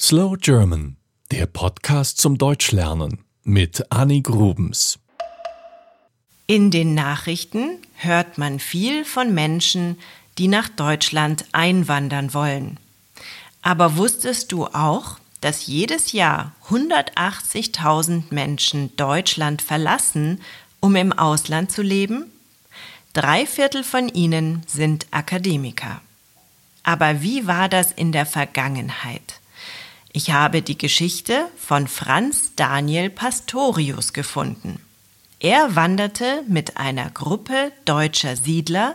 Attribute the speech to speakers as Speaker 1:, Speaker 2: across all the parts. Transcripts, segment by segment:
Speaker 1: Slow German, der Podcast zum Deutschlernen mit Annie Grubens.
Speaker 2: In den Nachrichten hört man viel von Menschen, die nach Deutschland einwandern wollen. Aber wusstest du auch, dass jedes Jahr 180.000 Menschen Deutschland verlassen, um im Ausland zu leben? Drei Viertel von ihnen sind Akademiker. Aber wie war das in der Vergangenheit? Ich habe die Geschichte von Franz Daniel Pastorius gefunden. Er wanderte mit einer Gruppe deutscher Siedler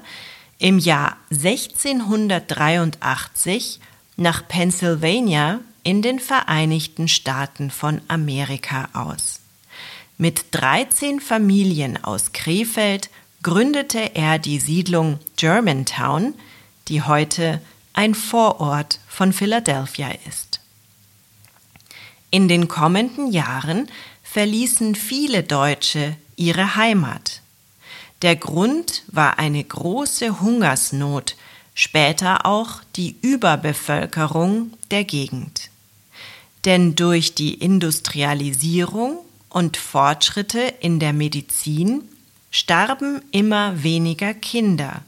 Speaker 2: im Jahr 1683 nach Pennsylvania in den Vereinigten Staaten von Amerika aus. Mit 13 Familien aus Krefeld gründete er die Siedlung Germantown, die heute ein Vorort von Philadelphia ist. In den kommenden Jahren verließen viele Deutsche ihre Heimat. Der Grund war eine große Hungersnot, später auch die Überbevölkerung der Gegend. Denn durch die Industrialisierung und Fortschritte in der Medizin starben immer weniger Kinder.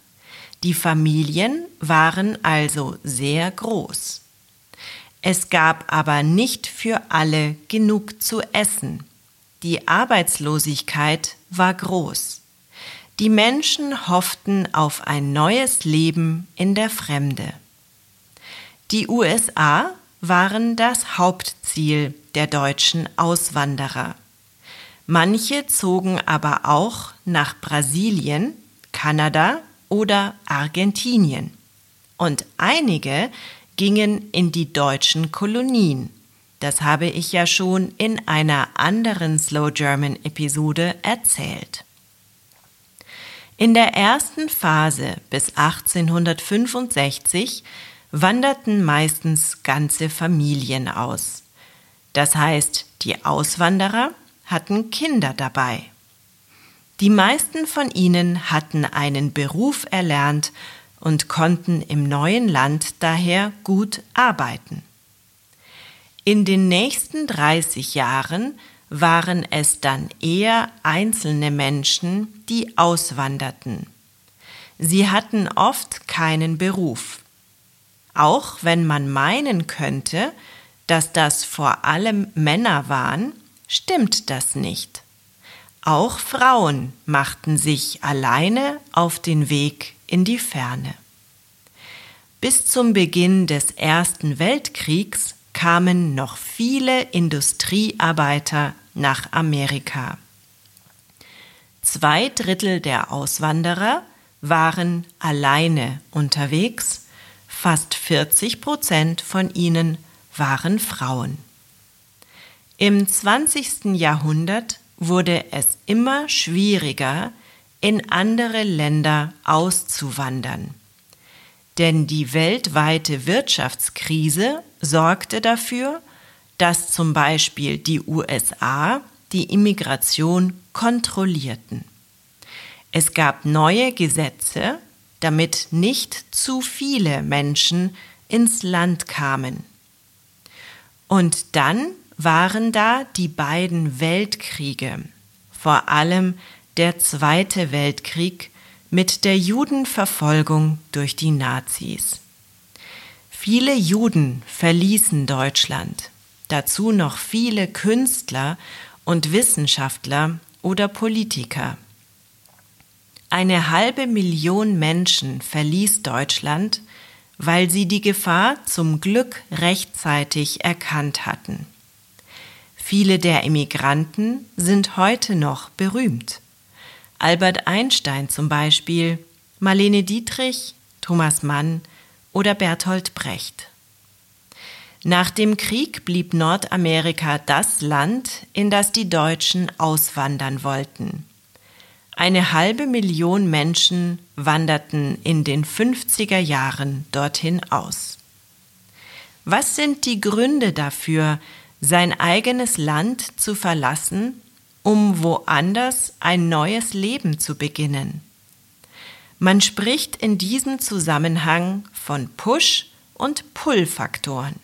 Speaker 2: Die Familien waren also sehr groß. Es gab aber nicht für alle genug zu essen. Die Arbeitslosigkeit war groß. Die Menschen hofften auf ein neues Leben in der Fremde. Die USA waren das Hauptziel der deutschen Auswanderer. Manche zogen aber auch nach Brasilien, Kanada oder Argentinien. Und einige gingen in die deutschen Kolonien. Das habe ich ja schon in einer anderen Slow German Episode erzählt. In der ersten Phase bis 1865 wanderten meistens ganze Familien aus. Das heißt, die Auswanderer hatten Kinder dabei. Die meisten von ihnen hatten einen Beruf erlernt und konnten im neuen Land daher gut arbeiten. In den nächsten 30 Jahren waren es dann eher einzelne Menschen, die auswanderten. Sie hatten oft keinen Beruf. Auch wenn man meinen könnte, dass das vor allem Männer waren, stimmt das nicht. Auch Frauen machten sich alleine auf den Weg in die Ferne. Bis zum Beginn des Ersten Weltkriegs kamen noch viele Industriearbeiter nach Amerika. Zwei Drittel der Auswanderer waren alleine unterwegs, fast 40 Prozent von ihnen waren Frauen. Im 20. Jahrhundert wurde es immer schwieriger, in andere Länder auszuwandern. Denn die weltweite Wirtschaftskrise sorgte dafür, dass zum Beispiel die USA die Immigration kontrollierten. Es gab neue Gesetze, damit nicht zu viele Menschen ins Land kamen. Und dann waren da die beiden Weltkriege, vor allem der Zweite Weltkrieg mit der Judenverfolgung durch die Nazis. Viele Juden verließen Deutschland dazu noch viele Künstler und Wissenschaftler oder Politiker. Eine halbe Million Menschen verließ Deutschland, weil sie die Gefahr zum Glück rechtzeitig erkannt hatten. Viele der Emigranten sind heute noch berühmt. Albert Einstein zum Beispiel, Marlene Dietrich, Thomas Mann oder Bertolt Brecht. Nach dem Krieg blieb Nordamerika das Land, in das die Deutschen auswandern wollten. Eine halbe Million Menschen wanderten in den 50er Jahren dorthin aus. Was sind die Gründe dafür, sein eigenes Land zu verlassen, um woanders ein neues Leben zu beginnen? Man spricht in diesem Zusammenhang von Push- und Pull-Faktoren.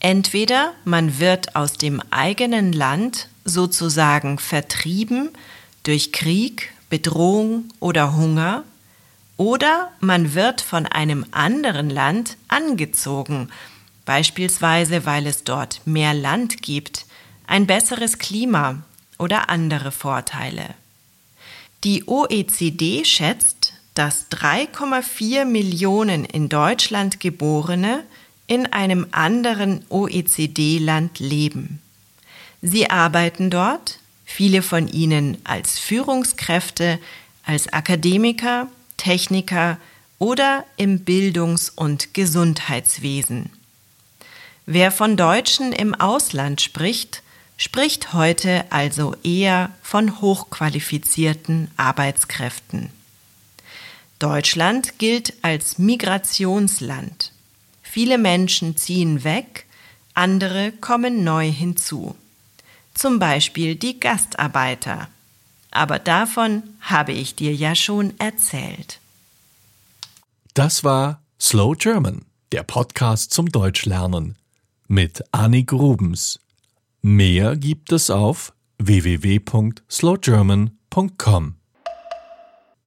Speaker 2: Entweder man wird aus dem eigenen Land sozusagen vertrieben durch Krieg, Bedrohung oder Hunger, oder man wird von einem anderen Land angezogen, beispielsweise weil es dort mehr Land gibt, ein besseres Klima oder andere Vorteile. Die OECD schätzt, dass 3,4 Millionen in Deutschland geborene in einem anderen OECD-Land leben. Sie arbeiten dort, viele von ihnen als Führungskräfte, als Akademiker, Techniker oder im Bildungs- und Gesundheitswesen. Wer von Deutschen im Ausland spricht, spricht heute also eher von hochqualifizierten Arbeitskräften. Deutschland gilt als Migrationsland. Viele Menschen ziehen weg, andere kommen neu hinzu. Zum Beispiel die Gastarbeiter. Aber davon habe ich dir ja schon erzählt.
Speaker 1: Das war Slow German, der Podcast zum Deutschlernen mit Annie Grubens. Mehr gibt es auf www.slowgerman.com.